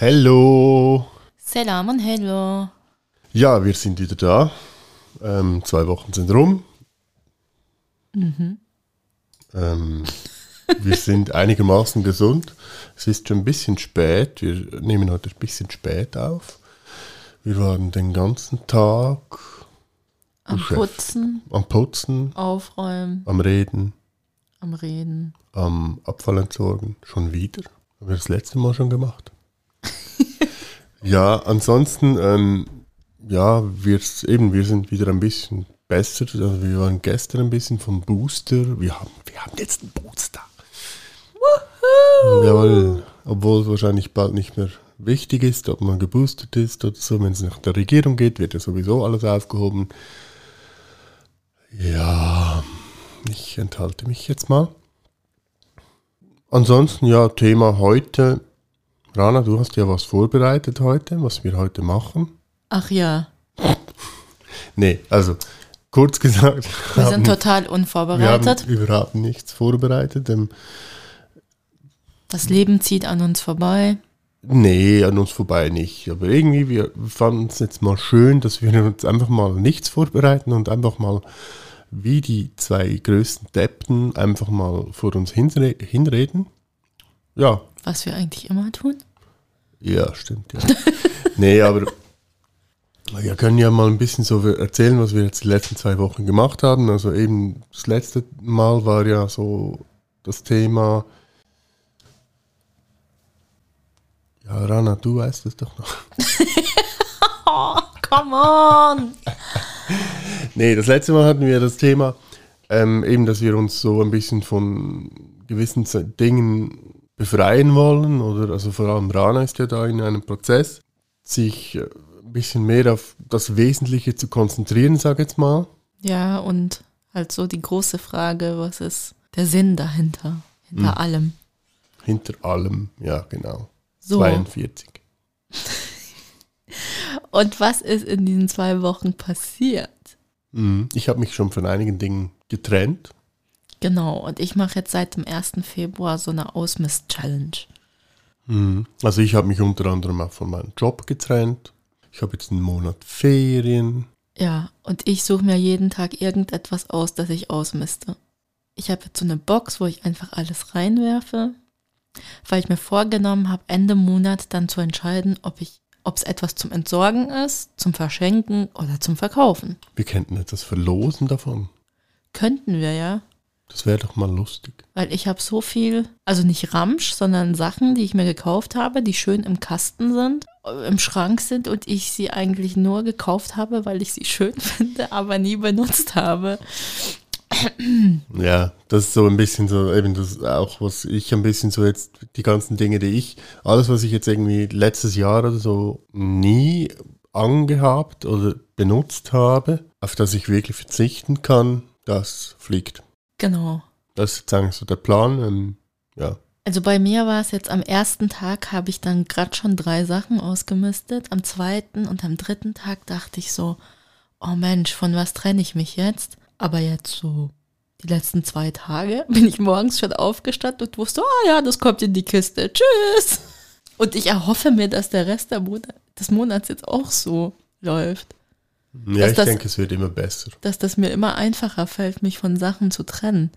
Hallo. Selam und Hello. Ja, wir sind wieder da. Ähm, zwei Wochen sind rum. Ähm, wir sind einigermaßen gesund. Es ist schon ein bisschen spät. Wir nehmen heute ein bisschen spät auf. Wir waren den ganzen Tag Am Chef. Putzen, am Putzen, Aufräumen, am Reden, am Reden. am Abfall entsorgen. Schon wieder? Haben wir das letzte Mal schon gemacht? Ja, ansonsten, ähm, ja, wir, eben, wir sind wieder ein bisschen besser. Also wir waren gestern ein bisschen vom Booster. Wir haben, wir haben jetzt einen Booster. Jawohl, obwohl es wahrscheinlich bald nicht mehr wichtig ist, ob man geboostert ist oder so. Wenn es nach der Regierung geht, wird ja sowieso alles aufgehoben. Ja, ich enthalte mich jetzt mal. Ansonsten, ja, Thema heute. Rana, du hast ja was vorbereitet heute, was wir heute machen. Ach ja, Nee, also kurz gesagt, wir haben- sind total wir unvorbereitet. haben überhaupt nichts vorbereitet. Ähm, Das Leben zieht an uns vorbei. Nee, an uns vorbei nicht. Aber irgendwie, wir fanden es jetzt mal schön, dass wir uns einfach mal nichts vorbereiten und einfach mal wie die zwei größten Deppen einfach mal vor uns hinre hinreden. Ja, Was wir eigentlich immer tun. ja, stimmt, ja. nee, aber wir können ja mal ein bisschen so erzählen, was wir jetzt die letzten zwei Wochen gemacht haben. Also eben das letzte Mal war ja so das Thema. Ja, Rana, du weißt es doch noch. Oh, come on! Nee, das letzte Mal hatten wir das Thema, ähm, eben, dass wir uns so ein bisschen von gewissen Dingen befreien wollen. Oder also vor allem Rana ist ja da in einem Prozess, sich äh, ein bisschen mehr auf das Wesentliche zu konzentrieren, sag jetzt mal. Ja, und halt so die große Frage, was ist der Sinn dahinter? Hinter allem. Hinter allem, ja, genau. So. 42. Und was ist in diesen zwei Wochen passiert? Mhm. Ich habe mich schon von einigen Dingen getrennt. Genau, und ich mache jetzt seit dem 1. Februar so eine Ausmiss-Challenge. Mhm. Also ich habe mich unter anderem auch von meinem Job getrennt. Ich habe jetzt einen Monat Ferien. Ja, und ich suche mir jeden Tag irgendetwas aus, das ich ausmiste. Ich habe jetzt so eine Box, wo ich einfach alles reinwerfe, weil ich mir vorgenommen habe, Ende Monat dann zu entscheiden, ob ich, ob es etwas zum Entsorgen ist, zum Verschenken oder zum Verkaufen. Wir könnten etwas verlosen davon. Könnten wir ja, Das wäre doch mal lustig. weil ich habe so viel, also nicht Ramsch, sondern Sachen, die ich mir gekauft habe, die schön im Kasten sind, äh, im Schrank sind und ich sie eigentlich nur gekauft habe, weil ich sie schön finde, aber nie benutzt habe. Ja, das ist so ein bisschen so, eben das auch, was ich ein bisschen so jetzt, die ganzen Dinge, die ich, alles, was ich jetzt irgendwie letztes Jahr oder so nie angehabt oder benutzt habe, auf das ich wirklich verzichten kann, das fliegt. Genau. Das ist eigentlich so der Plan. Ähm, ja. Also bei mir war es jetzt am ersten Tag, habe ich dann gerade schon drei Sachen ausgemistet. Am zweiten und am dritten Tag dachte ich so, oh Mensch, von was trenne ich mich jetzt? Aber jetzt so die letzten zwei Tage bin ich morgens schon aufgestanden und wusste, oh ja, das kommt in die Kiste. Tschüss. Und ich erhoffe mir, dass der Rest Monat, des Monats jetzt auch so läuft. Ja, Dass ich das- denke, es wird immer besser. dass das mir immer einfacher fällt, mich von Sachen zu trennen.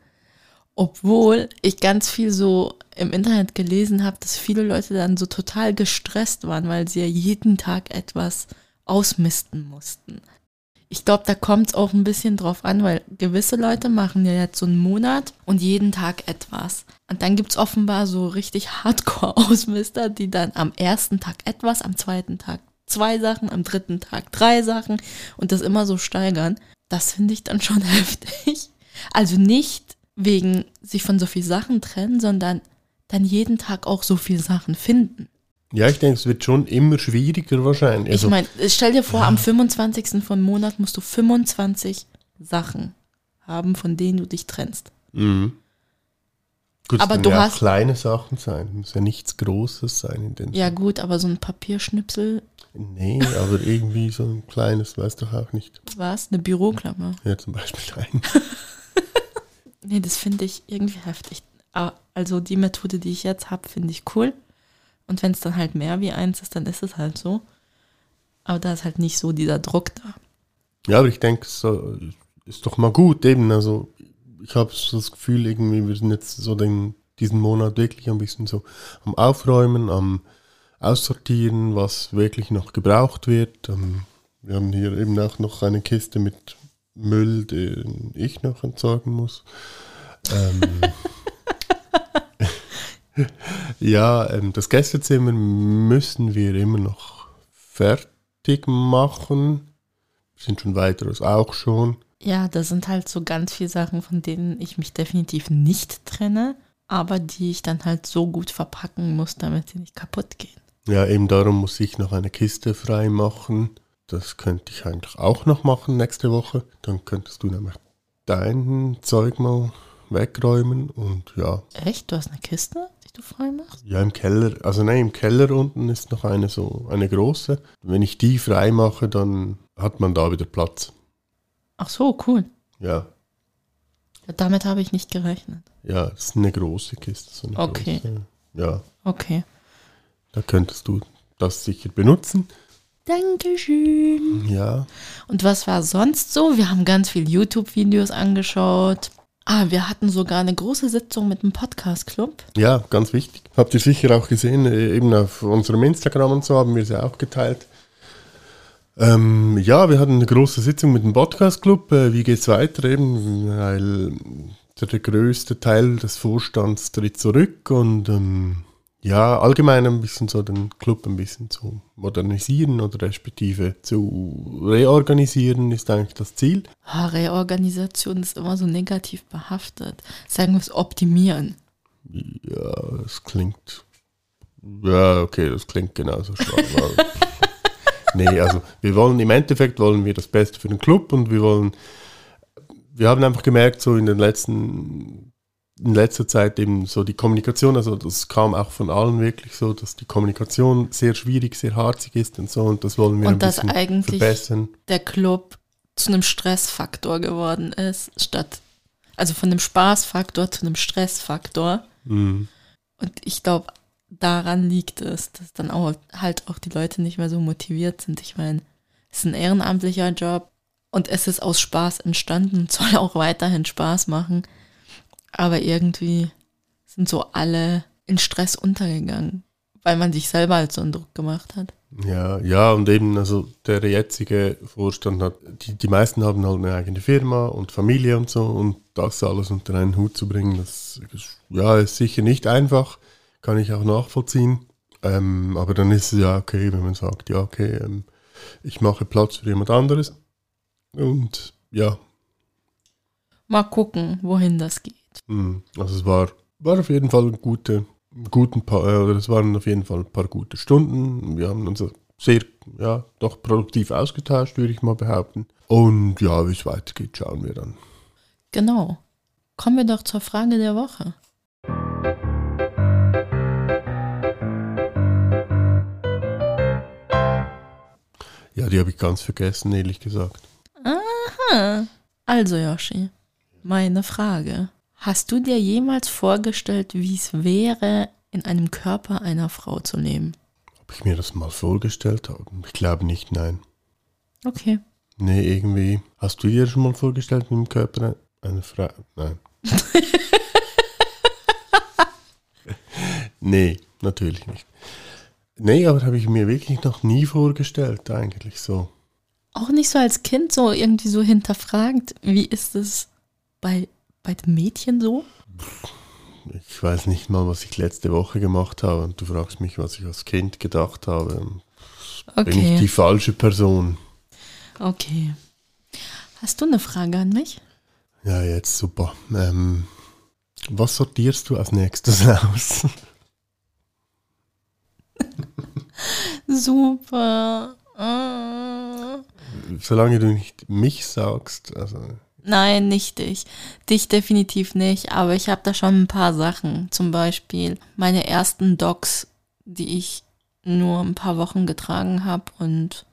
Obwohl ich ganz viel so im Internet gelesen habe, dass viele Leute dann so total gestresst waren, weil sie ja jeden Tag etwas ausmisten mussten. Ich glaube, da kommt es auch ein bisschen drauf an, weil gewisse Leute machen ja jetzt so einen Monat und jeden Tag etwas. Und dann gibt es offenbar so richtig Hardcore-Ausmister, die dann am ersten Tag etwas, am zweiten Tag zwei Sachen, am dritten Tag drei Sachen und das immer so steigern. Das finde ich dann schon heftig. Also nicht, wegen sich von so viel Sachen trennen, sondern dann jeden Tag auch so viel Sachen finden. Ja, ich denke, es wird schon immer schwieriger wahrscheinlich. Also, ich meine, stell dir vor, am 25. von Monat musst du 25 Sachen haben, von denen du dich trennst. mhm. Gut, aber du ja hast- kleine Sachen sein. Muss ja nichts Großes sein in den. Ja gut, aber so ein Papierschnipsel, Nee, aber irgendwie so ein kleines, weiß doch auch nicht. was? Eine Büroklammer. Ja, zum Beispiel ein. Nee, das finde ich irgendwie heftig. Ah, Also die Methode, die ich jetzt habe, finde ich cool. Und wenn es dann halt mehr wie eins ist, dann ist es halt so. Aber da ist halt nicht so dieser Druck da. Ja, aber ich denke, es so, ist doch mal gut eben. Also ich habe das Gefühl, irgendwie, wir sind jetzt so den, diesen Monat wirklich ein bisschen so am Aufräumen, am Aussortieren, was wirklich noch gebraucht wird. Ähm, wir haben hier eben auch noch eine Kiste mit Müll, den ich noch entsorgen muss. Ähm, ja, ähm, das Gästezimmer müssen wir immer noch fertig machen. Wir sind schon weiteres auch schon. Ja, das sind halt so ganz viele Sachen, von denen ich mich definitiv nicht trenne, aber die ich dann halt so gut verpacken muss, damit sie nicht kaputt gehen. Ja, eben darum muss ich noch eine Kiste frei machen. Das könnte ich eigentlich auch noch machen nächste Woche. Dann könntest du nämlich dein Zeug mal wegräumen und ja, Echt? Du hast eine Kiste, die du frei machst? ja im Keller, also nein, im Keller unten ist noch eine so eine große. Wenn ich die frei mache, dann hat man da wieder Platz. Ach so, cool. Ja, Ja, damit habe ich nicht gerechnet. ja, das ist eine große Kiste. So eine Okay. Große. Ja, Okay. da könntest du das sicher benutzen. Dankeschön. Ja, Und was war sonst so? Wir haben ganz viel YouTube-Videos angeschaut. Ah, wir hatten sogar eine große Sitzung mit dem Podcast-Club. Ja, ganz wichtig. Habt ihr sicher auch gesehen, äh, eben auf unserem Instagram und so haben wir sie auch geteilt. Ähm, ja, wir hatten eine große Sitzung mit dem Podcast Club. Äh, wie geht's weiter eben? Weil der, größte Teil des Vorstands tritt zurück und ähm, ja, allgemein ein bisschen so den Club ein bisschen zu modernisieren oder respektive zu reorganisieren ist eigentlich das Ziel. Ah, Reorganisation ist immer so negativ behaftet. Sagen wir es optimieren. Ja, das klingt. Ja, okay, das klingt genauso stark. nee, also wir wollen im Endeffekt wollen wir das Beste für den Club und wir wollen. Wir haben einfach gemerkt, so in den letzten, in letzter Zeit eben so die Kommunikation, also das kam auch von allen wirklich so, dass die Kommunikation sehr schwierig, sehr harzig ist und so und das wollen wir Und ein dass bisschen eigentlich verbessern. der Club zu einem Stressfaktor geworden ist, statt, also von einem Spaßfaktor zu einem Stressfaktor. Mhm. Und ich glaube, daran liegt es, dass dann auch halt auch die Leute nicht mehr so motiviert sind. Ich meine, es ist ein ehrenamtlicher Job und es ist aus Spaß entstanden und soll auch weiterhin Spaß machen. Aber irgendwie sind so alle in Stress untergegangen, weil man sich selber halt so einen Druck gemacht hat. Ja, ja, und eben, also der jetzige Vorstand hat, die, die meisten haben halt eine eigene Firma und Familie und so und das alles unter einen Hut zu bringen, das ist, ja, ist sicher nicht einfach, kann ich auch nachvollziehen. Ähm, aber dann ist es ja okay, wenn man sagt, ja, okay, ähm, ich mache Platz für jemand anderes. Und ja, Mal gucken, wohin das geht. mh, also es war, war auf jeden Fall ein gute, guten paar, äh, oder es waren auf jeden Fall ein paar gute Stunden. Wir haben uns sehr, ja, doch produktiv ausgetauscht, würde ich mal behaupten. Und ja, wie es weitergeht, schauen wir dann. Genau. Kommen wir doch zur Frage der Woche. Ja, die habe ich ganz vergessen, ehrlich gesagt. Ah, also Yoshi, meine Frage. Hast du dir jemals vorgestellt, wie es wäre, in einem Körper einer Frau zu leben? Ob ich mir das mal vorgestellt habe? Ich glaube nicht, nein. Okay. Nee, irgendwie. Hast du dir schon mal vorgestellt, mit dem Körper einer Frau? Nein. nee, natürlich nicht. Nee, aber habe ich mir wirklich noch nie vorgestellt, eigentlich so. Auch nicht so als Kind so irgendwie so hinterfragt, wie ist es bei, bei den Mädchen so? Ich weiß nicht mal, was ich letzte Woche gemacht habe und du fragst mich, was ich als Kind gedacht habe. Bin ich die Okay. falsche Person? Okay. Hast du eine Frage an mich? Ja, jetzt super. Ähm, Was sortierst du als nächstes aus? Super. Ah. Solange du nicht mich sagst, also Nein, nicht dich. Dich definitiv nicht, aber ich habe da schon ein paar Sachen. Zum Beispiel meine ersten Docs, die ich nur ein paar Wochen getragen habe und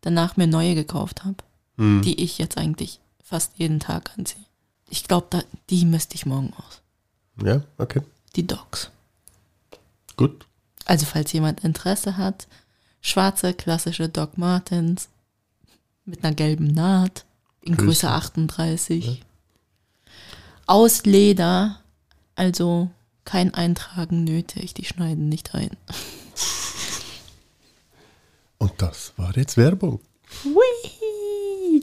danach mir neue gekauft habe, hm. die ich jetzt eigentlich fast jeden Tag anziehe. Ich glaube, die müsste ich morgen aus. Ja, okay. Die Docs. Gut. Also falls jemand Interesse hat, schwarze klassische Doc Martens mit einer gelben Naht in Größe. Größe 38. Aus Leder, also kein Eintragen nötig, die schneiden nicht ein. Und das war jetzt Werbung. Hui!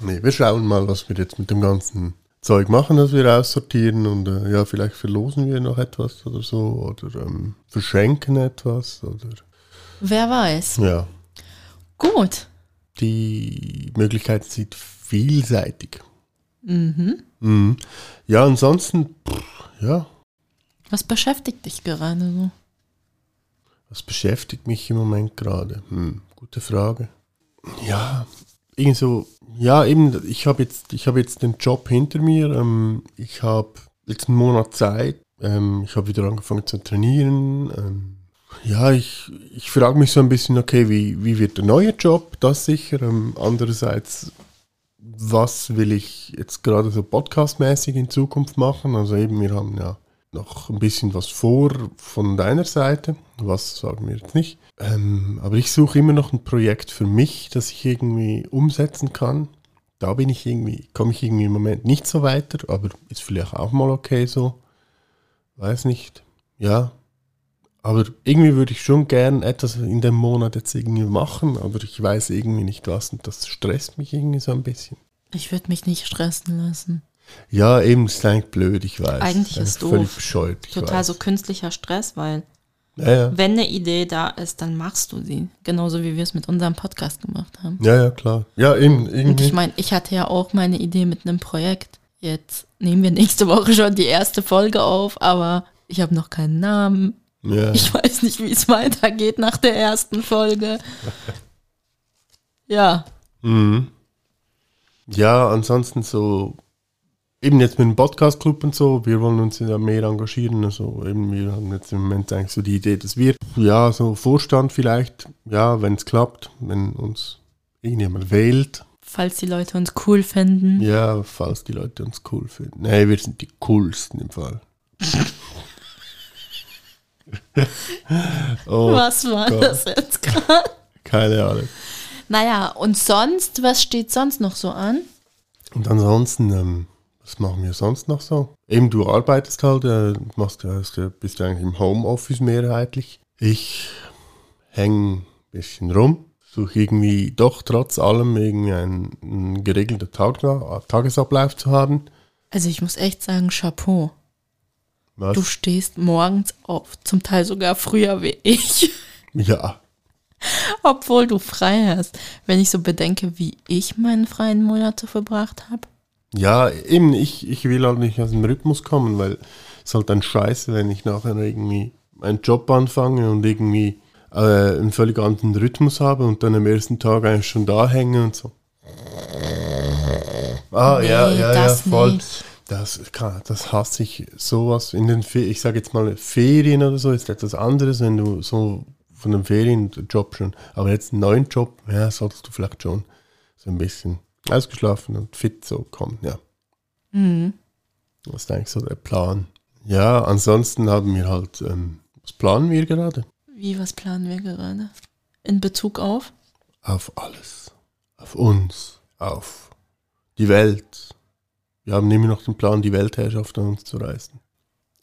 Nee, wir schauen mal, was wir jetzt mit dem ganzen Zeug machen, das wir aussortieren und äh, ja, vielleicht verlosen wir noch etwas oder so oder ähm, verschenken etwas oder Wer weiß. ja, Gut. die Möglichkeiten sind vielseitig. Mhm. Mhm. Ja, ansonsten, pff, ja, Was beschäftigt dich gerade so? was beschäftigt mich im Moment gerade? Hm, gute Frage. Ja, irgendwie so, ja, eben, ich habe jetzt, habe jetzt den Job hinter mir. Ähm, ich habe jetzt einen Monat Zeit. Ähm, ich habe wieder angefangen zu trainieren. Ähm, ja, ich, ich frage mich so ein bisschen, okay, wie, wie wird der neue Job? Das sicher. Ähm, andererseits, was will ich jetzt gerade so podcastmäßig in Zukunft machen? Also eben, wir haben ja noch ein bisschen was vor von deiner Seite. Was sagen wir jetzt nicht. Ähm, aber ich suche immer noch ein Projekt für mich, das ich irgendwie umsetzen kann. Da bin ich irgendwie, komme ich irgendwie im Moment nicht so weiter, aber ist vielleicht auch mal okay so. Weiß nicht. Ja. Aber irgendwie würde ich schon gern etwas in dem Monat jetzt irgendwie machen, aber ich weiß irgendwie nicht was und das stresst mich irgendwie so ein bisschen. Ich würde mich nicht stressen lassen. Ja, eben, ist eigentlich blöd, ich weiß. Eigentlich ist völlig doof. bescheuert. Ich Total weiß. so künstlicher Stress, weil Ja, ja. wenn eine Idee da ist, dann machst du sie. Genauso wie wir es mit unserem Podcast gemacht haben. ja, ja, klar. Ja, eben, Und irgendwie. ich meine, ich hatte ja auch meine Idee mit einem Projekt. Jetzt nehmen wir nächste Woche schon die erste Folge auf, aber ich habe noch keinen Namen. ja. Ich weiß nicht, wie es weitergeht nach der ersten Folge. Ja, Mhm. Ja, ansonsten so, eben jetzt mit dem Podcast-Club und so, wir wollen uns ja mehr engagieren. Also eben, wir haben jetzt im Moment eigentlich so die Idee, dass wir, ja, so Vorstand vielleicht, ja, wenn es klappt, wenn uns irgendjemand wählt, falls die Leute uns cool finden. ja, falls die Leute uns cool finden. Nee, wir sind die coolsten im Fall. oh, Was war Gott. das jetzt gerade? keine Ahnung. Naja, und sonst, was steht sonst noch so an? Und ansonsten, ähm, was machen wir sonst noch so? Eben, du arbeitest halt, äh, machst, hast ja- bist eigentlich im Homeoffice mehrheitlich. Ich hänge ein bisschen rum, suche irgendwie doch trotz allem irgendwie einen, einen geregelten Tag, Tagesablauf zu haben. Also ich muss echt sagen, Chapeau. Was? Du stehst morgens auf, zum Teil sogar früher wie ich, ja, obwohl du frei hast. Wenn ich so bedenke, wie ich meinen freien Monate verbracht habe. Ja, eben, ich, ich will halt nicht aus dem Rhythmus kommen, weil es ist halt dann scheiße, wenn ich nachher irgendwie einen Job anfange und irgendwie äh, einen völlig anderen Rhythmus habe und dann am ersten Tag eigentlich schon da hänge und so. Ah, ja, Nee, ja, ja, das voll. nicht. Das, kann, das hasse ich sowas. In den, Fe ich sage jetzt mal, Ferien oder so ist etwas anderes, wenn du so von den Ferien den Job schon, aber jetzt einen neuen Job, ja, solltest du vielleicht schon so ein bisschen ausgeschlafen und fit so kommen, ja. Mhm. Das ist eigentlich so der Plan. Ja, ansonsten haben wir halt, ähm, was planen wir gerade? Wie, was planen wir gerade? In Bezug auf? Auf alles. Auf uns. Auf die Welt. Wir haben immer noch den Plan, die Weltherrschaft an uns zu reißen.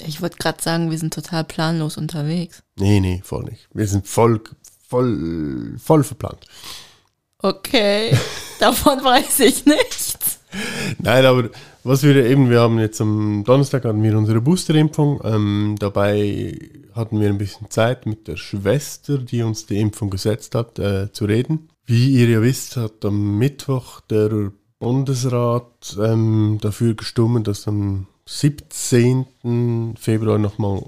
Ich wollte gerade sagen, wir sind total planlos unterwegs. Nee, nee, voll nicht. Wir sind voll, voll, voll verplant. Okay, davon weiß ich nichts. Nein, aber was wir eben, wir haben jetzt am Donnerstag hatten wir unsere Boosterimpfung. Ähm, dabei hatten wir ein bisschen Zeit mit der Schwester, die uns die Impfung gesetzt hat, äh, zu reden. Wie ihr ja wisst, hat am Mittwoch der Bundesrat ähm, dafür gestimmt, dass dann 17. Februar nochmal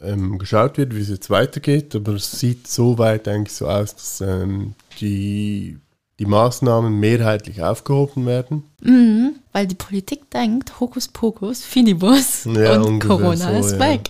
ähm, geschaut wird, wie es jetzt weitergeht. Aber es sieht soweit eigentlich so aus, dass ähm, die, die Maßnahmen mehrheitlich aufgehoben werden. Mhm, weil die Politik denkt, Hokus Pokus, Finibus Ja, und Corona so, ist ja. weg.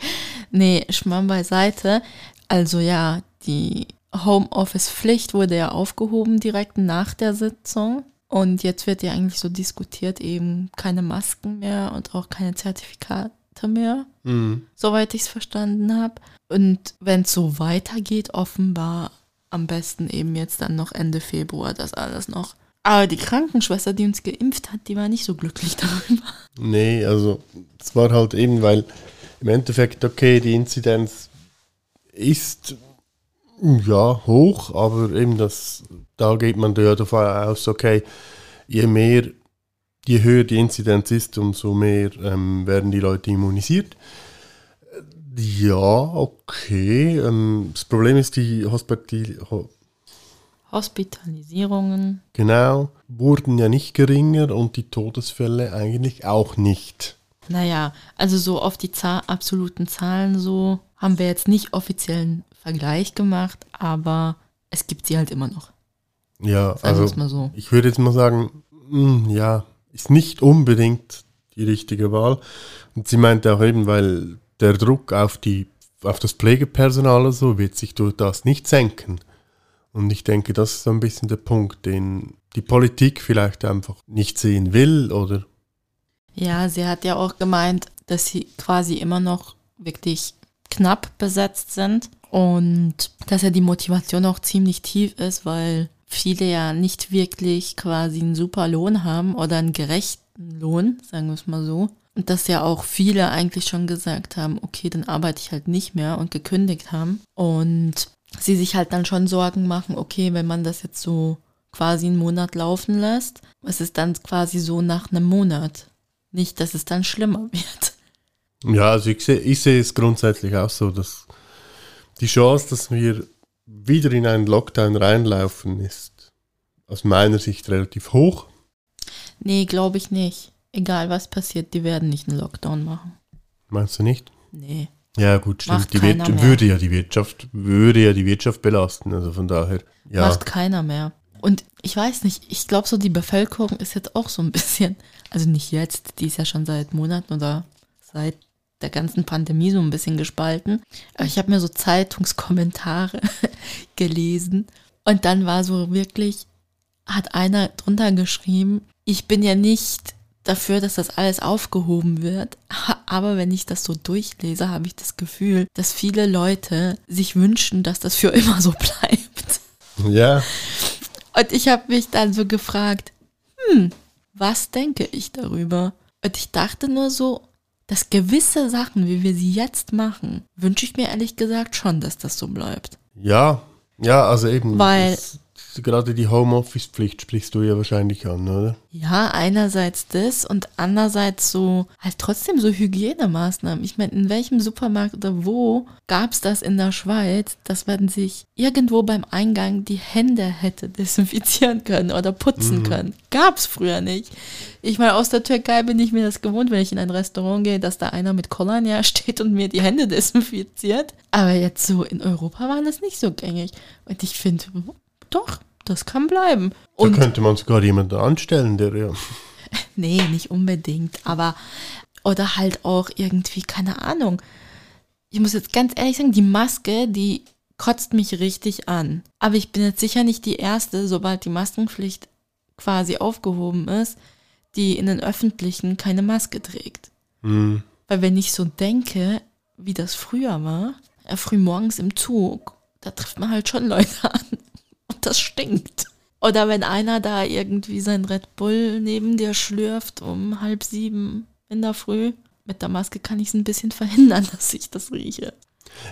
Nee, Schmamm beiseite. Also ja, die Homeoffice-Pflicht wurde ja aufgehoben direkt nach der Sitzung. Und jetzt wird ja eigentlich so diskutiert, eben keine Masken mehr und auch keine Zertifikate mehr, Mhm. soweit ich es verstanden habe. Und wenn es so weitergeht, offenbar am besten eben jetzt dann noch Ende Februar das alles noch. Aber die Krankenschwester, die uns geimpft hat, die war nicht so glücklich darüber. Nee, also es war halt eben, weil im Endeffekt, okay, die Inzidenz ist ja hoch, aber eben das, da geht man ja davon aus, okay, je mehr, je höher die Inzidenz ist, umso mehr ähm, werden die Leute immunisiert. Ja, okay. Ähm, das Problem ist, die Hospital, ho, Hospitalisierungen. genau, wurden ja nicht geringer und die Todesfälle eigentlich auch nicht. Naja, also so auf die Zahl, absoluten Zahlen so haben wir jetzt nicht offiziellen Vergleich gemacht, aber es gibt sie halt immer noch. Ja, Sagen also mal so. ich würde jetzt mal sagen, mm, ja, ist nicht unbedingt die richtige Wahl. Und sie meinte auch eben, weil der Druck auf die auf das Pflegepersonal oder so wird sich durch das nicht senken. Und ich denke, das ist so ein bisschen der Punkt, den die Politik vielleicht einfach nicht sehen will oder Ja, sie hat ja auch gemeint, dass sie quasi immer noch wirklich knapp besetzt sind und dass ja die Motivation auch ziemlich tief ist, weil viele ja nicht wirklich quasi einen super Lohn haben oder einen gerechten Lohn, sagen wir es mal so. Und dass ja auch viele eigentlich schon gesagt haben, okay, dann arbeite ich halt nicht mehr und gekündigt haben. Und sie sich halt dann schon Sorgen machen, okay, wenn man das jetzt so quasi einen Monat laufen lässt, was ist dann quasi so nach einem Monat? Nicht, dass es dann schlimmer wird. Ja, also ich sehe, ich sehe es grundsätzlich auch so, dass die Chance, dass wir wieder in einen Lockdown reinlaufen, ist aus meiner Sicht relativ hoch. Nee, glaube ich nicht. Egal was passiert, die werden nicht einen Lockdown machen. Meinst du nicht? Nee. Ja, gut, stimmt. Macht Die mehr. würde ja die Wirtschaft, würde ja die Wirtschaft belasten. Also von daher, ja. Macht keiner mehr. Und ich weiß nicht, ich glaube so, die Bevölkerung ist jetzt auch so ein bisschen, also nicht jetzt, die ist ja schon seit Monaten oder seit der ganzen Pandemie so ein bisschen gespalten. Aber ich habe mir so Zeitungskommentare gelesen und dann war so wirklich, hat einer drunter geschrieben, ich bin ja nicht dafür, dass das alles aufgehoben wird, aber wenn ich das so durchlese, habe ich das Gefühl, dass viele Leute sich wünschen, dass das für immer so bleibt. Ja, Und ich habe mich dann so gefragt, hm, was denke ich darüber? Und ich dachte nur so, dass gewisse Sachen, wie wir sie jetzt machen, wünsche ich mir ehrlich gesagt schon, dass das so bleibt. ja, ja, also eben. Weil- das, gerade die Homeoffice-Pflicht sprichst du ja wahrscheinlich an, oder? Ja, einerseits das und andererseits so halt trotzdem so Hygienemaßnahmen. Ich meine, in welchem Supermarkt oder wo gab es das in der Schweiz, dass man sich irgendwo beim Eingang die Hände hätte desinfizieren können oder putzen können? Gab es früher nicht. Ich meine, aus der Türkei bin ich mir das gewohnt, wenn ich in ein Restaurant gehe, dass da einer mit Kolonia steht und mir die Hände desinfiziert. Aber jetzt so in Europa war das nicht so gängig. Und ich finde, doch, das kann bleiben. Da Und könnte man sogar jemanden anstellen, der ja. Nee, nicht unbedingt, aber oder halt auch irgendwie, keine Ahnung. Ich muss jetzt ganz ehrlich sagen, die Maske, die kotzt mich richtig an. Aber ich bin jetzt sicher nicht die Erste, sobald die Maskenpflicht quasi aufgehoben ist, die in den Öffentlichen keine Maske trägt. Hm, Weil wenn ich so denke, wie das früher war, äh, früh morgens im Zug, da trifft man halt schon Leute an. Das stinkt. Oder wenn einer da irgendwie sein Red Bull neben dir schlürft um halb sieben in der Früh. Mit der Maske kann ich es ein bisschen verhindern, dass ich das rieche.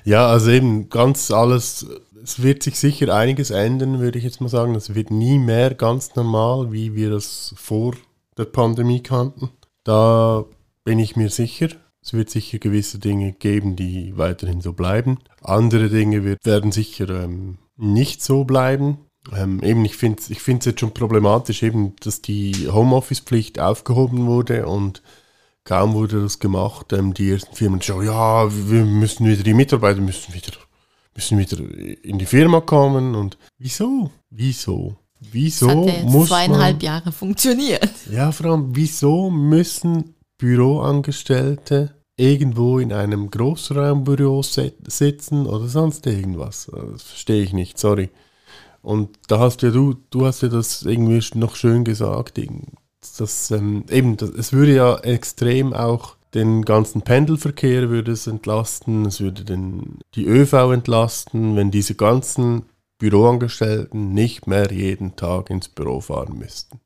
Ja, also eben ganz alles, es wird sich sicher einiges ändern, würde ich jetzt mal sagen. Es wird nie mehr ganz normal, wie wir das vor der Pandemie kannten. Da bin ich mir sicher. Es wird sicher gewisse Dinge geben, die weiterhin so bleiben. Andere Dinge wird, werden sicher ähm, nicht so bleiben. Ähm, eben, ich finde es ich find's jetzt schon problematisch, eben, dass die Homeoffice-Pflicht aufgehoben wurde und kaum wurde das gemacht, ähm, die ersten Firmen schon, ja, wir müssen wieder, die Mitarbeiter müssen wieder, müssen wieder in die Firma kommen und wieso? Wieso? Wieso das hat ja jetzt muss zweieinhalb man, Jahre funktioniert. Ja, vor allem, wieso müssen Büroangestellte irgendwo in einem Großraumbüro sit- sitzen oder sonst irgendwas? Das verstehe ich nicht, sorry. Und da hast ja du, du hast ja das irgendwie noch schön gesagt, dass ähm, eben, das, es würde ja extrem auch den ganzen Pendelverkehr würde es entlasten, es würde den, die ÖV entlasten, wenn diese ganzen Büroangestellten nicht mehr jeden Tag ins Büro fahren müssten.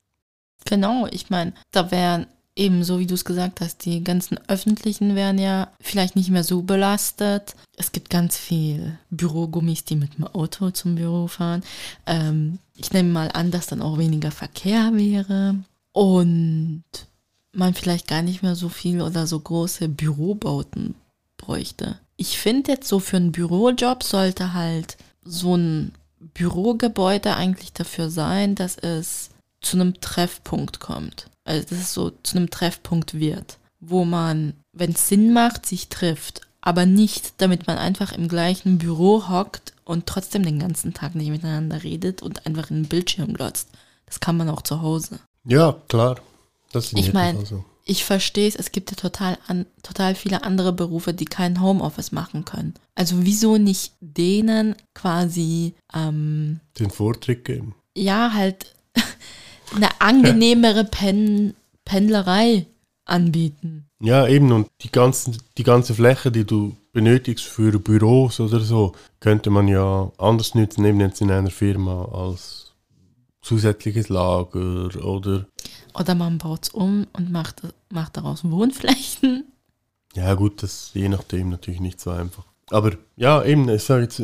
Genau, ich meine, da wären eben so, wie du es gesagt hast, die ganzen öffentlichen wären ja vielleicht nicht mehr so belastet. Es gibt ganz viel Bürogummis, die mit dem Auto zum Büro fahren. Ähm, ich nehme mal an, dass dann auch weniger Verkehr wäre und man vielleicht gar nicht mehr so viel oder so große Bürobauten bräuchte. Ich finde jetzt so für einen Bürojob sollte halt so ein Bürogebäude eigentlich dafür sein, dass es zu einem Treffpunkt kommt. Also dass es so zu einem Treffpunkt wird, wo man, wenn es Sinn macht, sich trifft. Aber nicht, damit man einfach im gleichen Büro hockt und trotzdem den ganzen Tag nicht miteinander redet und einfach in den Bildschirm glotzt. Das kann man auch zu Hause. Ja, klar. Das Ich jedem mein- Fall so. Ich verstehe es, es gibt ja total, an, total viele andere Berufe, die kein Homeoffice machen können. Also wieso nicht denen quasi, ähm, Den Vortritt geben. ja, halt eine angenehmere Pen Pendlerei anbieten. Ja, eben, und die, ganzen, die ganze Fläche, die du benötigst für Büros oder so, könnte man ja anders nutzen, eben jetzt in einer Firma als zusätzliches Lager oder, Oder man baut es um und macht, macht daraus Wohnflächen. ja gut, das ist je nachdem natürlich nicht so einfach. Aber ja, eben, ich sage jetzt,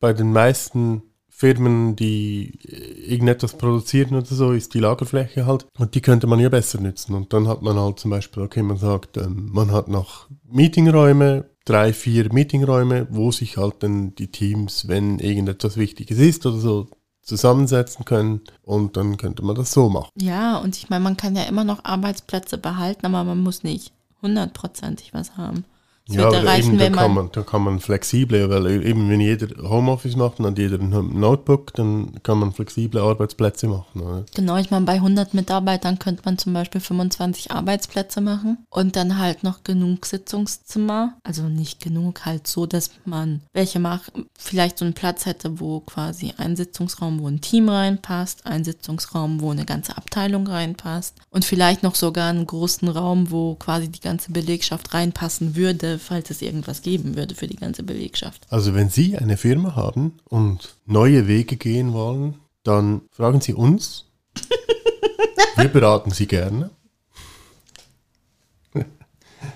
bei den meisten Firmen, die irgendetwas produzieren oder so, ist die Lagerfläche halt. Und die könnte man ja besser nutzen. Und dann hat man halt zum Beispiel, okay, man sagt, ähm, man hat noch Meetingräume, drei, vier Meetingräume, wo sich halt dann die Teams, wenn irgendetwas Wichtiges ist oder so, zusammensetzen können. Und dann könnte man das so machen. Ja, und ich meine, man kann ja immer noch Arbeitsplätze behalten, aber man muss nicht hundertprozentig was haben. Es Ja, wird oder reichen, eben, da wenn kann, man, man, da kann man flexibel, weil eben wenn jeder Homeoffice macht und jeder ein Notebook, dann kann man flexible Arbeitsplätze machen. Oder? genau, ich meine, bei 100 Mitarbeitern könnte man zum Beispiel 25 Arbeitsplätze machen und dann halt noch genug Sitzungszimmer. Also nicht genug, halt so, dass man welche macht, vielleicht so einen Platz hätte, wo quasi ein Sitzungsraum, wo ein Team reinpasst, ein Sitzungsraum, wo eine ganze Abteilung reinpasst und vielleicht noch sogar einen großen Raum, wo quasi die ganze Belegschaft reinpassen würde, falls es irgendwas geben würde für die ganze Belegschaft. Also wenn Sie eine Firma haben und neue Wege gehen wollen, dann fragen Sie uns. Wir beraten Sie gerne.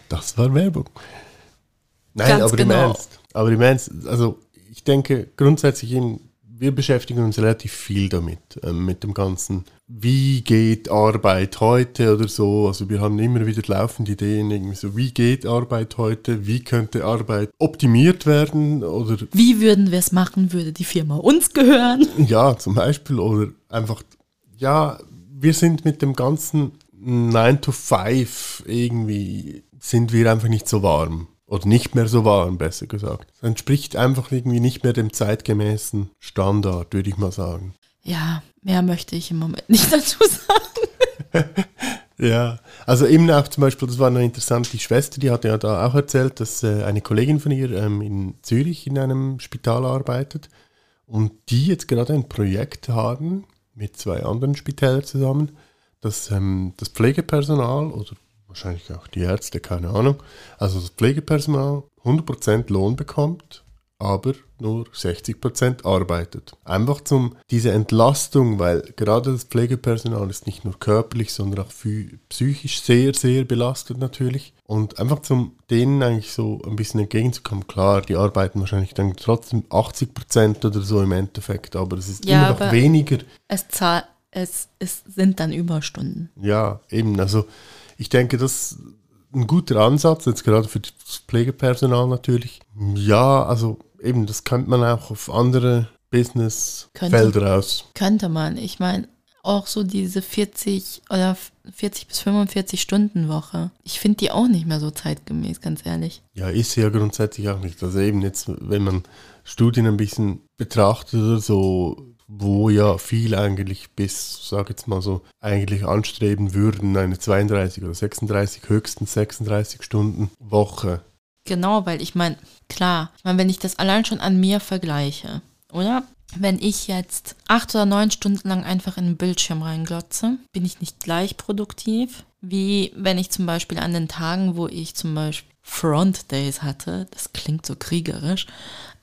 Das war Werbung. Nein, Ganz aber im genau. Ernst. Aber im Ernst, also ich denke grundsätzlich eben, wir beschäftigen uns relativ viel damit, ähm, mit dem Ganzen. Wie geht Arbeit heute oder so? Also wir haben immer wieder laufende Ideen, irgendwie so, wie geht Arbeit heute? Wie könnte Arbeit optimiert werden? Oder Wie würden wir es machen, würde die Firma uns gehören? ja, zum Beispiel. Oder einfach, ja, wir sind mit dem ganzen 9 to 5 irgendwie, sind wir einfach nicht so warm. Oder nicht mehr so warm, besser gesagt. Es entspricht einfach irgendwie nicht mehr dem zeitgemäßen Standard, würde ich mal sagen. Ja, mehr möchte ich im Moment nicht dazu sagen. Ja, also eben auch zum Beispiel, das war noch interessant, die Schwester, die hat ja da auch erzählt, dass äh, eine Kollegin von ihr ähm, in Zürich in einem Spital arbeitet und die jetzt gerade ein Projekt haben mit zwei anderen Spitälern zusammen, dass ähm, das Pflegepersonal oder wahrscheinlich auch die Ärzte, keine Ahnung, also das Pflegepersonal 100% Lohn bekommt, aber nur 60% arbeitet. Einfach zum diese Entlastung, weil gerade das Pflegepersonal ist nicht nur körperlich, sondern auch psychisch sehr, sehr belastet natürlich. Und einfach zum denen eigentlich so ein bisschen entgegenzukommen. Klar, die arbeiten wahrscheinlich dann trotzdem 80% oder so im Endeffekt, aber es ist Ja, immer noch weniger. Es, es, es sind dann Überstunden. Ja, eben. Also ich denke, das ist ein guter Ansatz, jetzt gerade für das Pflegepersonal natürlich. Ja, also eben, das könnte man auch auf andere Businessfelder aus. Könnte man. Ich meine, auch so diese 40 oder 40 bis 45 Stunden Woche. Ich finde die auch nicht mehr so zeitgemäß, ganz ehrlich. Ja, ist sie ja grundsätzlich auch nicht. Also eben jetzt, wenn man Studien ein bisschen betrachtet oder so, wo ja viel eigentlich bis, sag jetzt mal so, eigentlich anstreben würden, eine 32 oder 36, höchstens 36 Stunden Woche. Genau, weil ich meine, klar, ich meine, wenn ich das allein schon an mir vergleiche, oder? Wenn ich jetzt acht oder neun Stunden lang einfach in den Bildschirm reinglotze, bin ich nicht gleich produktiv, wie wenn ich zum Beispiel an den Tagen, wo ich zum Beispiel Front Days hatte, das klingt so kriegerisch,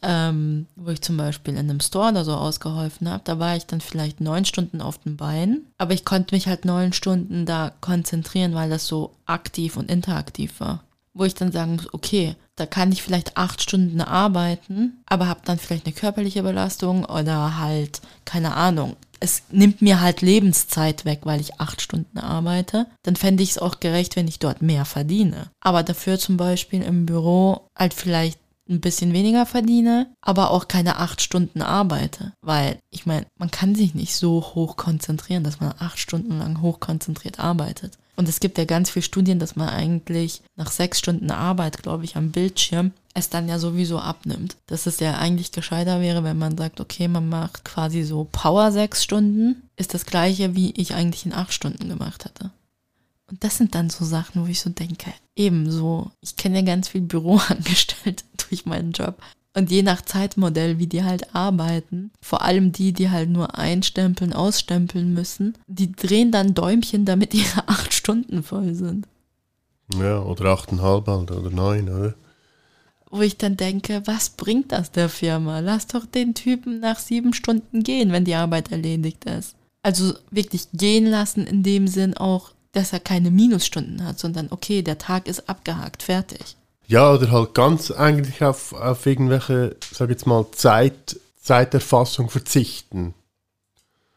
ähm, wo ich zum Beispiel in einem Store oder so ausgeholfen habe, da war ich dann vielleicht neun Stunden auf den Beinen, aber ich konnte mich halt neun Stunden da konzentrieren, weil das so aktiv und interaktiv war. Wo ich dann sagen muss, okay, da kann ich vielleicht acht Stunden arbeiten, aber habe dann vielleicht eine körperliche Belastung oder halt, keine Ahnung, es nimmt mir halt Lebenszeit weg, weil ich acht Stunden arbeite, dann fände ich es auch gerecht, wenn ich dort mehr verdiene. Aber dafür zum Beispiel im Büro halt vielleicht ein bisschen weniger verdiene, aber auch keine acht Stunden arbeite. Weil, ich meine, man kann sich nicht so hoch konzentrieren, dass man acht Stunden lang hochkonzentriert arbeitet. Und es gibt ja ganz viele Studien, dass man eigentlich nach sechs Stunden Arbeit, glaube ich, am Bildschirm es dann ja sowieso abnimmt. Dass es ja eigentlich gescheiter wäre, wenn man sagt, okay, man macht quasi so Power sechs Stunden, ist das gleiche, wie ich eigentlich in acht Stunden gemacht hatte. Und das sind dann so Sachen, wo ich so denke, ebenso, ich kenne ja ganz viel Büroangestellte durch meinen Job. Und je nach Zeitmodell, wie die halt arbeiten, vor allem die, die halt nur einstempeln, ausstempeln müssen, die drehen dann Däumchen, damit ihre acht Stunden voll sind. Ja, oder achteinhalb halt, oder neun, oder? Wo ich dann denke, was bringt das der Firma? Lass doch den Typen nach sieben Stunden gehen, wenn die Arbeit erledigt ist. Also wirklich gehen lassen in dem Sinn auch, dass er keine Minusstunden hat, sondern okay, der Tag ist abgehakt, fertig. Ja, oder halt ganz eigentlich auf, auf irgendwelche, sag jetzt mal, Zeit, Zeiterfassung verzichten.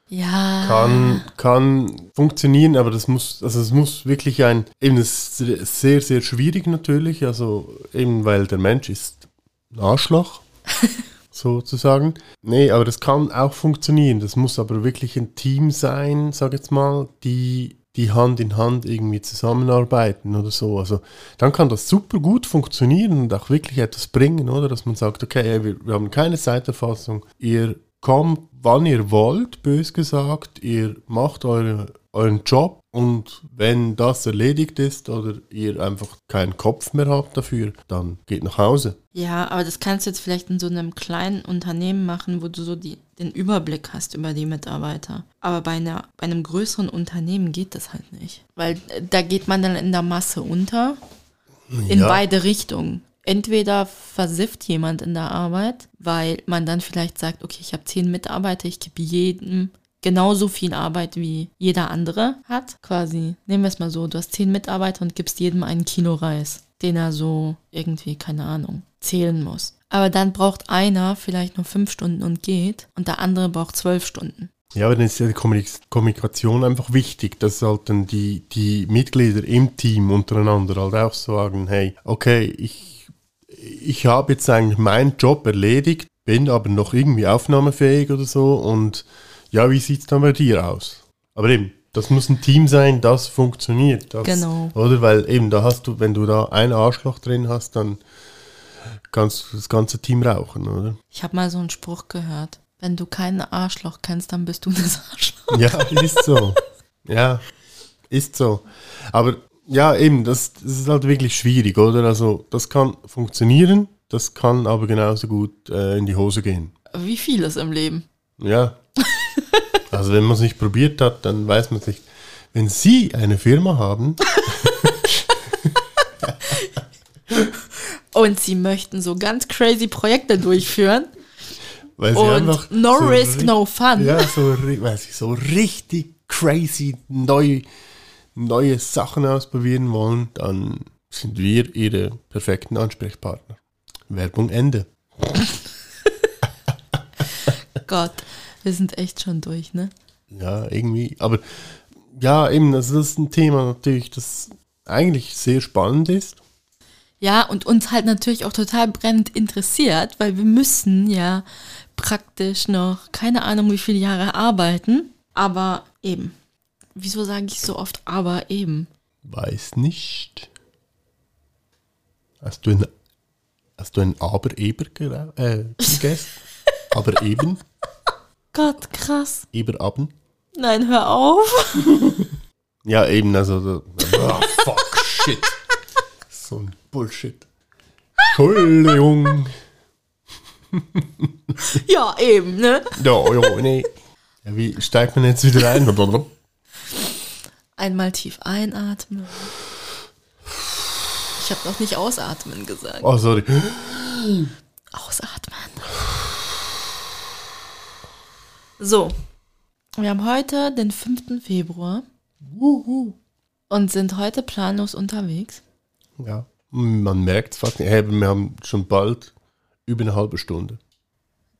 Ja. Kann, kann funktionieren, aber das muss, also es muss wirklich ein, eben das ist sehr, sehr schwierig natürlich, also eben weil der Mensch ist ein Arschloch, sozusagen. Nee, aber das kann auch funktionieren. Das muss aber wirklich ein Team sein, sag jetzt mal, die die Hand in Hand irgendwie zusammenarbeiten oder so. Also dann kann das super gut funktionieren und auch wirklich etwas bringen, oder? Dass man sagt, okay, wir, wir haben keine Zeiterfassung, ihr kommt, wann ihr wollt, bös gesagt, ihr macht eure euren Job und wenn das erledigt ist oder ihr einfach keinen Kopf mehr habt dafür, dann geht nach Hause. Ja, aber das kannst du jetzt vielleicht in so einem kleinen Unternehmen machen, wo du so die, den Überblick hast über die Mitarbeiter. Aber bei, einer, bei einem größeren Unternehmen geht das halt nicht. Weil äh, da geht man dann in der Masse unter, in ja. beide Richtungen entweder versifft jemand in der Arbeit, weil man dann vielleicht sagt, okay, ich habe zehn Mitarbeiter, ich gebe jedem genauso viel Arbeit wie jeder andere hat. Quasi, nehmen wir es mal so, du hast zehn Mitarbeiter und gibst jedem einen Kilo Reis, den er so irgendwie, keine Ahnung, zählen muss. Aber dann braucht einer vielleicht nur fünf Stunden und geht und der andere braucht zwölf Stunden. Ja, aber dann ist ja die Kommunikation einfach wichtig, dass halt dann die, die Mitglieder im Team untereinander halt auch sagen, hey, okay, ich, ich habe jetzt eigentlich meinen Job erledigt, bin aber noch irgendwie aufnahmefähig oder so und ja, wie sieht es dann bei dir aus? Aber eben, das muss ein Team sein, das funktioniert. Das, genau. Oder? Weil eben, da hast du, wenn du da ein Arschloch drin hast, dann kannst du das ganze Team rauchen, oder? Ich habe mal so einen Spruch gehört. Wenn du keinen Arschloch kennst, dann bist du das Arschloch. Ja, ist so. ja, ist so. Aber ja, eben, das, das ist halt wirklich schwierig, oder? Also, das kann funktionieren, das kann aber genauso gut äh, in die Hose gehen. Wie vieles im Leben. Ja. Also wenn man es nicht probiert hat, dann weiß man nicht. Wenn Sie eine Firma haben und Sie möchten so ganz crazy Projekte durchführen weil sie und einfach no so risk, no fun. Ja, so, weil sie so richtig crazy neu, neue Sachen ausprobieren wollen, dann sind wir Ihre perfekten Ansprechpartner. Werbung Ende. Gott. Wir sind echt schon durch, ne? Ja, irgendwie. Aber ja, eben, also das ist ein Thema natürlich, das eigentlich sehr spannend ist. Ja, und uns halt natürlich auch total brennend interessiert, weil wir müssen ja praktisch noch keine Ahnung wie viele Jahre arbeiten. Aber eben. Wieso sage ich so oft aber eben? Weiß nicht. Hast du ein, hast du ein Aber-Eber äh, gegessen? Aber eben? Gott, krass. Eber-Aben? Nein, hör auf. Ja, eben, also. so- Oh, fuck, shit. So ein Bullshit. Entschuldigung. Ja, eben, ne? Ja, ja, nee. Ja, wie steigt man jetzt wieder ein? Einmal tief einatmen. Ich habe noch nicht ausatmen gesagt. Oh, sorry. Ausatmen. So. Wir haben heute den 5. Februar und sind heute planlos unterwegs. Ja, man merkt es fast nicht. Hey, wir haben schon bald über eine halbe Stunde.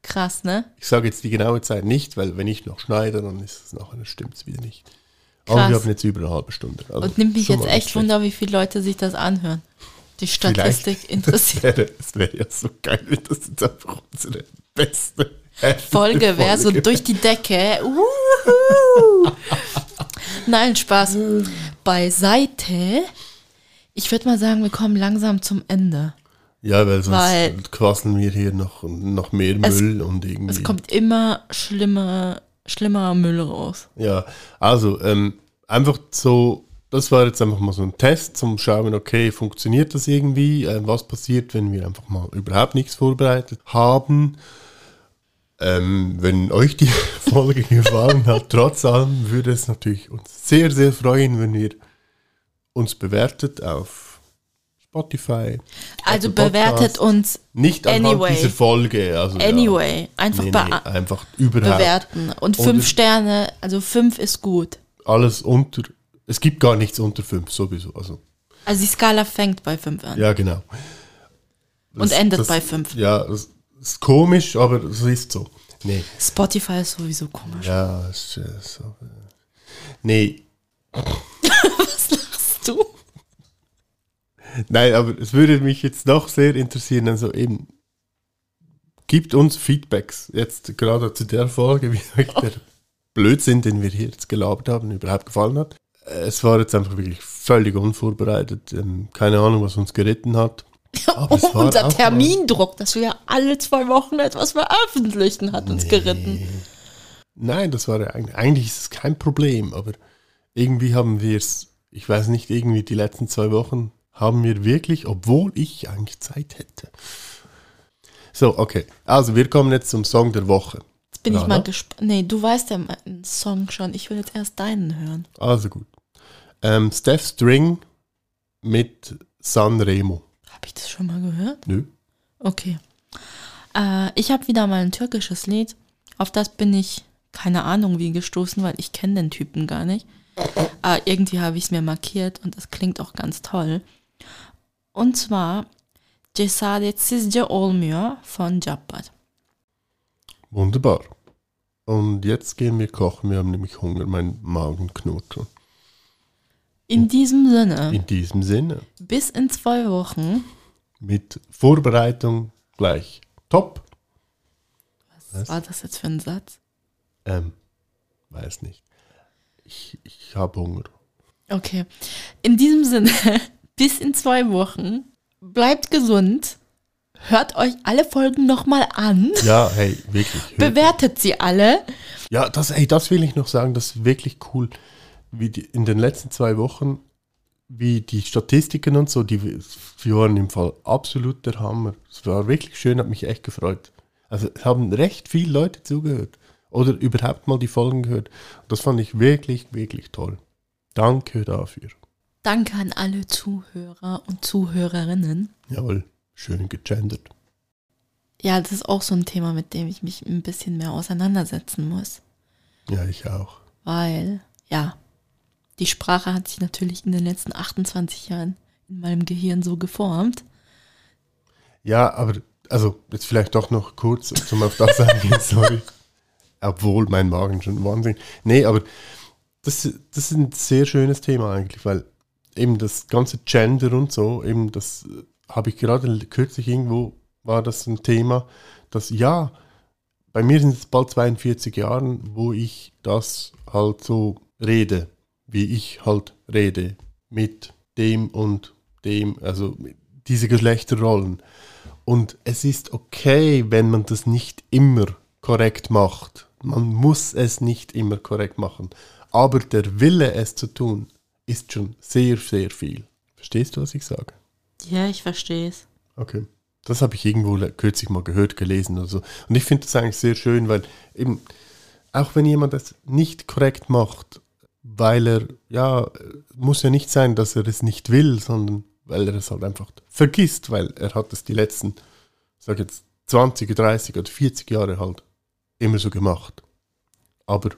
Krass, ne? Ich sage jetzt die genaue Zeit nicht, weil wenn ich noch schneide, dann ist es nachher, stimmt es wieder nicht. Aber Krass. wir haben jetzt über eine halbe Stunde. Also Und nimmt mich schon jetzt mal nicht echt schlecht. Wunder, wie viele Leute sich das anhören. Die Statistik Vielleicht. interessiert. Es wäre, es wäre ja so geil, wenn das jetzt einfach unsere beste Folge wäre so durch die Decke. Uhu. Nein, Spaß. Beiseite. Ich würde mal sagen, wir kommen langsam zum Ende. Ja, weil sonst Weil- quasseln wir hier noch, noch mehr Es- Müll und irgendwie. Es kommt immer schlimmer, schlimmer Müll raus. Ja, also ähm, einfach so, das war jetzt einfach mal so ein Test zum Schauen, okay, funktioniert das irgendwie? Äh, was passiert, wenn wir einfach mal überhaupt nichts vorbereitet haben? Ähm, wenn euch die Folge gefallen hat, trotz allem würde es natürlich uns sehr, sehr freuen, wenn ihr uns bewertet auf Spotify. Also bewertet uns Nicht anhand anyway. dieser Folge. Also, anyway. Ja. Einfach Nee, nee, einfach überhaupt. bewerten. Und Und- fünf Sterne, also fünf ist gut. Alles unter. Es gibt gar nichts unter fünf sowieso. Also, Also die Skala fängt bei fünf an. ja, genau. Und endet bei fünf. Ja, das ist komisch, aber es ist so. Nee, Spotify ist sowieso komisch. ja, ist so. äh, Nee, Was lachst du? nein, aber es würde mich jetzt doch sehr interessieren, also eben, gibt uns Feedbacks, jetzt gerade zu der Folge, wie euch der Blödsinn, den wir hier jetzt gelabert haben, überhaupt gefallen hat. Äh, Es war jetzt einfach wirklich völlig unvorbereitet, ähm, keine Ahnung, was uns geritten hat. Unser Termindruck, dass wir ja alle zwei Wochen etwas veröffentlichen, hat uns geritten. Nein, das war ja eigentlich, eigentlich ist es kein Problem, aber irgendwie haben wir es, ich weiß nicht, irgendwie die letzten zwei Wochen haben wir wirklich, obwohl ich eigentlich Zeit hätte. So, okay. Also wir kommen jetzt zum Song der Woche. Jetzt bin ich Ja, mal gespannt. Nee, du weißt ja meinen Song schon. Ich will jetzt erst deinen hören. Also gut. Ähm, Steph String mit San Remo. Habe ich das schon mal gehört? Nö. Okay. Äh, ich habe wieder mal ein türkisches Lied. Auf das bin ich, keine Ahnung wie, gestoßen, weil ich kenne den Typen gar nicht. Äh, irgendwie habe ich es mir markiert und es klingt auch ganz toll. Und zwar Cesaretsizce olmuyor von Jabbar. Wunderbar. Und jetzt gehen wir kochen. Wir haben nämlich Hunger. Mein Magen knurrt schon. In diesem Sinne, In diesem Sinne. bis in zwei Wochen. Mit Vorbereitung gleich. Top. Was war das jetzt für ein Satz? Ähm, weiß nicht. Ich, ich habe Hunger. Okay. In diesem Sinne, bis in zwei Wochen. Bleibt gesund. Hört euch alle Folgen nochmal an. Ja, hey, wirklich. Bewertet sie alle. Ja, das, ey, das will ich noch sagen. Das ist wirklich cool. Wie die, in den letzten zwei Wochen, wie die Statistiken und so, die, die waren im Fall absolut der Hammer. Es war wirklich schön, hat mich echt gefreut. Also es haben recht viele Leute zugehört. Oder überhaupt mal die Folgen gehört. Das fand ich wirklich, wirklich toll. Danke dafür. Danke an alle Zuhörer und Zuhörerinnen. Jawohl, schön gegendert. Ja, das ist auch so ein Thema, mit dem ich mich ein bisschen mehr auseinandersetzen muss. Ja, ich auch. Weil, ja, die Sprache hat sich natürlich in den letzten 28 Jahren in meinem Gehirn so geformt. Ja, aber, also, jetzt vielleicht doch noch kurz zum auf das eingehen, sorry. Obwohl mein Magen schon Wahnsinn. Nee, aber das, das ist ein sehr schönes Thema eigentlich, weil eben das ganze Gender und so, eben das äh, habe ich gerade kürzlich irgendwo, war das ein Thema, dass ja, bei mir sind es bald 42 Jahre, wo ich das halt so rede, wie ich halt rede, mit dem und dem, also diese Geschlechterrollen. Und es ist okay, wenn man das nicht immer korrekt macht. Man muss es nicht immer korrekt machen. Aber der Wille, es zu tun, ist schon sehr, sehr viel. Verstehst du, was ich sage? Ja, ich verstehe es. Okay. Das habe ich irgendwo kürzlich mal gehört, gelesen oder so. Und ich finde das eigentlich sehr schön, weil eben, auch wenn jemand das nicht korrekt macht, weil er, ja, muss ja nicht sein, dass er es nicht will, sondern weil er es halt einfach vergisst, weil er hat es die letzten, sag jetzt, 20, 30 oder 40 Jahre halt immer so gemacht. Aber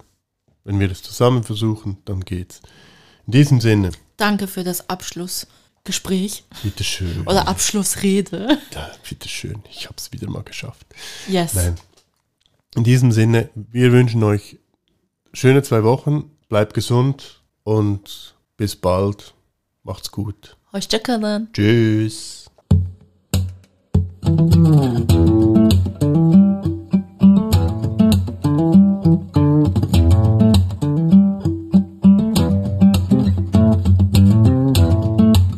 wenn wir es zusammen versuchen, dann geht's. In diesem Sinne. Danke für das Abschlussgespräch. Bitteschön. Oder Abschlussrede. Ja, bitteschön. Ich habe es wieder mal geschafft. Yes. Nein. In diesem Sinne, wir wünschen euch schöne zwei Wochen. Bleibt gesund und bis bald. Macht's gut. Hoşçakalın. Tschüss.